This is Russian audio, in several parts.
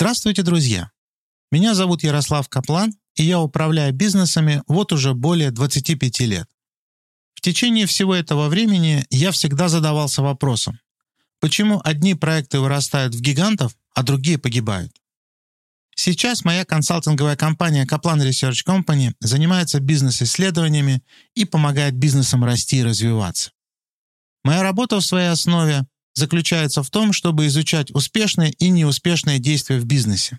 Здравствуйте, друзья! Меня зовут Ярослав Каплан, и я управляю бизнесами вот уже более 25 лет. В течение всего этого времени я всегда задавался вопросом, почему одни проекты вырастают в гигантов, а другие погибают? Сейчас моя консалтинговая компания Kaplan Research Company занимается бизнес-исследованиями и помогает бизнесам расти и развиваться. Моя работа в своей основе заключается в том, чтобы изучать успешные и неуспешные действия в бизнесе,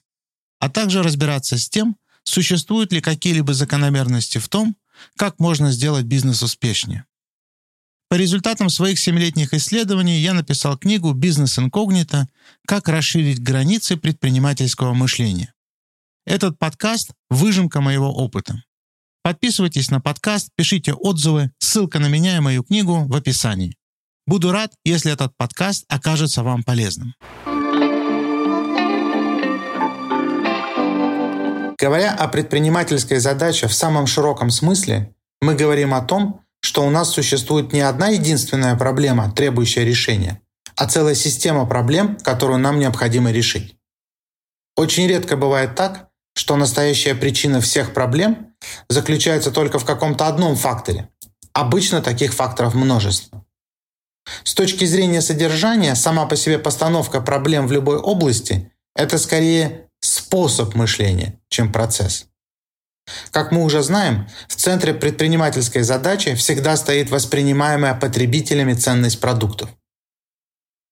а также разбираться с тем, существуют ли какие-либо закономерности в том, как можно сделать бизнес успешнее. По результатам своих семилетних исследований я написал книгу «Бизнес инкогнито. Как расширить границы предпринимательского мышления». Этот подкаст – выжимка моего опыта. Подписывайтесь на подкаст, пишите отзывы, ссылка на меня и мою книгу в описании. Буду рад, если этот подкаст окажется вам полезным. Говоря о предпринимательской задаче в самом широком смысле, мы говорим о том, что у нас существует не одна единственная проблема, требующая решения, а целая система проблем, которую нам необходимо решить. Очень редко бывает так, что настоящая причина всех проблем заключается только в каком-то одном факторе. Обычно таких факторов множество. С точки зрения содержания, сама по себе постановка проблем в любой области – это скорее способ мышления, чем процесс. Как мы уже знаем, в центре предпринимательской задачи всегда стоит воспринимаемая потребителями ценность продуктов.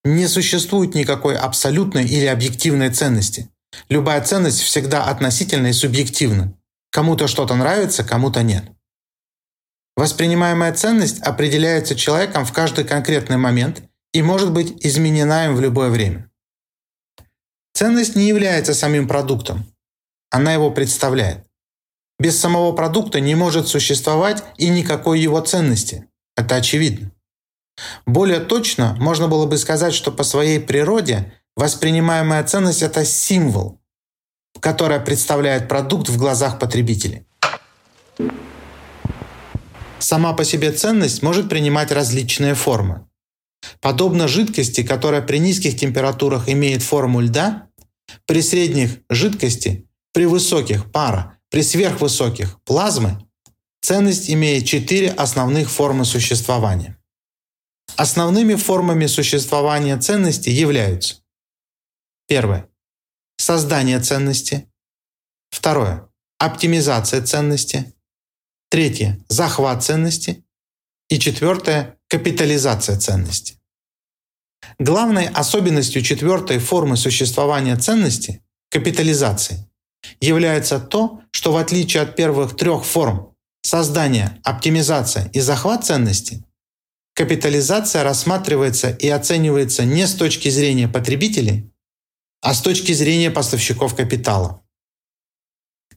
Не существует никакой абсолютной или объективной ценности. Любая ценность всегда относительна и субъективна. Кому-то что-то нравится, кому-то нет. Воспринимаемая ценность определяется человеком в каждый конкретный момент и может быть изменена им в любое время. Ценность не является самим продуктом. Она его представляет. Без самого продукта не может существовать и никакой его ценности. Это очевидно. Более точно можно было бы сказать, что по своей природе воспринимаемая ценность – это символ, который представляет продукт в глазах потребителей. Сама по себе ценность может принимать различные формы. Подобно жидкости, которая при низких температурах имеет форму льда, при средних – жидкости, при высоких – пара, при сверхвысоких – плазмы, ценность имеет четыре основных формы существования. Основными формами существования ценности являются Первое. Создание ценности. Второе. Оптимизация ценности. Третье – захват ценности. И четвертое – капитализация ценности. Главной особенностью четвертой формы существования ценности – капитализации – является то, что в отличие от первых трех форм – создания, оптимизация и захват ценности – капитализация рассматривается и оценивается не с точки зрения потребителей, а с точки зрения поставщиков капитала.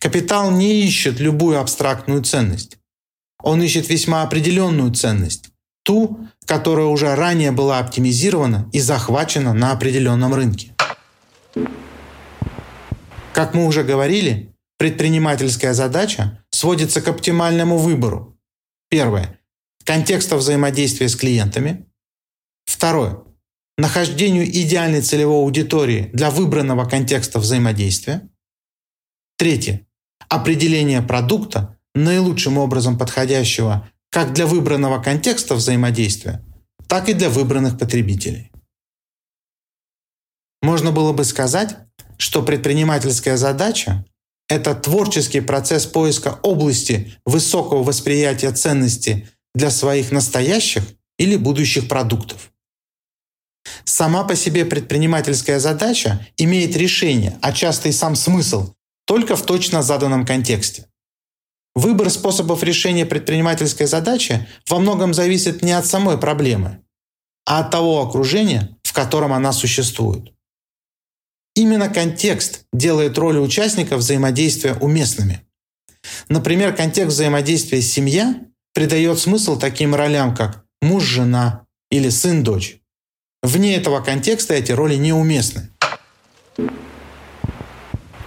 Капитал не ищет любую абстрактную ценность. Он ищет весьма определенную ценность, ту, которая уже ранее была оптимизирована и захвачена на определенном рынке. Как мы уже говорили, предпринимательская задача сводится к оптимальному выбору. Первое – контекста взаимодействия с клиентами. Второе – нахождению идеальной целевой аудитории для выбранного контекста взаимодействия. Третье определение продукта, наилучшим образом подходящего как для выбранного контекста взаимодействия, так и для выбранных потребителей. Можно было бы сказать, что предпринимательская задача – это творческий процесс поиска области высокого восприятия ценности для своих настоящих или будущих продуктов. Сама по себе предпринимательская задача имеет решение, а часто и сам смысл только в точно заданном контексте. Выбор способов решения предпринимательской задачи во многом зависит не от самой проблемы, а от того окружения, в котором она существует. Именно контекст делает роли участников взаимодействия уместными. Например, контекст взаимодействия семья придает смысл таким ролям, как муж-жена или сын-дочь. Вне этого контекста эти роли неуместны.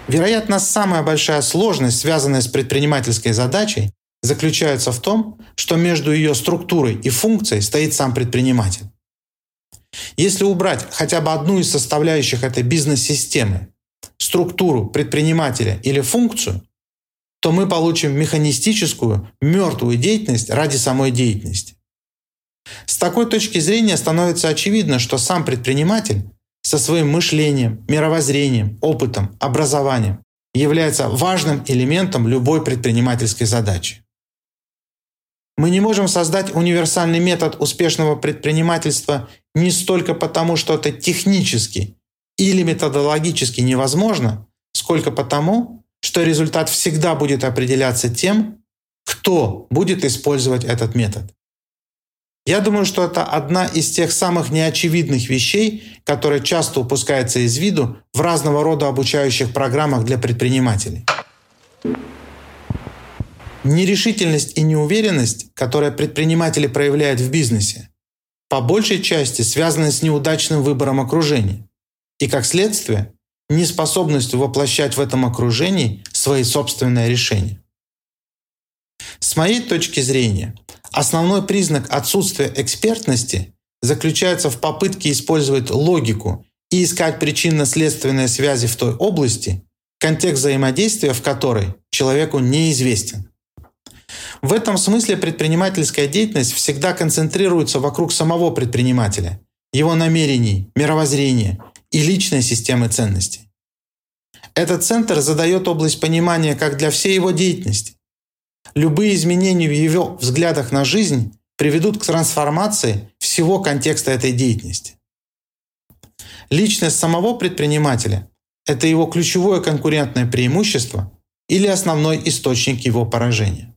Вероятно, самая большая сложность, связанная с предпринимательской задачей, заключается в том, что между ее структурой и функцией стоит сам предприниматель. Если убрать хотя бы одну из составляющих этой бизнес-системы, структуру предпринимателя или функцию, то мы получим механистическую, мертвую деятельность ради самой деятельности. С такой точки зрения становится очевидно, что сам предприниматель со своим мышлением, мировоззрением, опытом, образованием является важным элементом любой предпринимательской задачи. Мы не можем создать универсальный метод успешного предпринимательства не столько потому, что это технически или методологически невозможно, сколько потому, что результат всегда будет определяться тем, кто будет использовать этот метод. Я думаю, что это одна из тех самых неочевидных вещей, которые часто упускаются из виду в разного рода обучающих программах для предпринимателей. Нерешительность и неуверенность, которые предприниматели проявляют в бизнесе, по большей части связаны с неудачным выбором окружения и, как следствие, неспособностью воплощать в этом окружении свои собственные решения. С моей точки зрения, основной признак отсутствия экспертности заключается в попытке использовать логику и искать причинно-следственные связи в той области, контекст взаимодействия в которой человеку неизвестен. В этом смысле предпринимательская деятельность всегда концентрируется вокруг самого предпринимателя, его намерений, мировоззрения и личной системы ценностей. Этот центр задает область понимания как для всей его деятельности. Любые изменения в его взглядах на жизнь приведут к трансформации всего контекста этой деятельности. Личность самого предпринимателя – это его ключевое конкурентное преимущество или основной источник его поражения.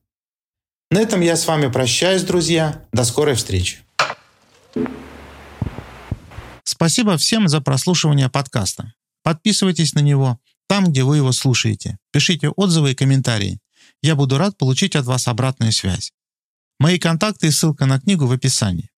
На этом я с вами прощаюсь, друзья. До скорой встречи. Спасибо всем за прослушивание подкаста. Подписывайтесь на него там, где вы его слушаете. Пишите отзывы и комментарии. Я буду рад получить от вас обратную связь. Мои контакты и ссылка на книгу в описании.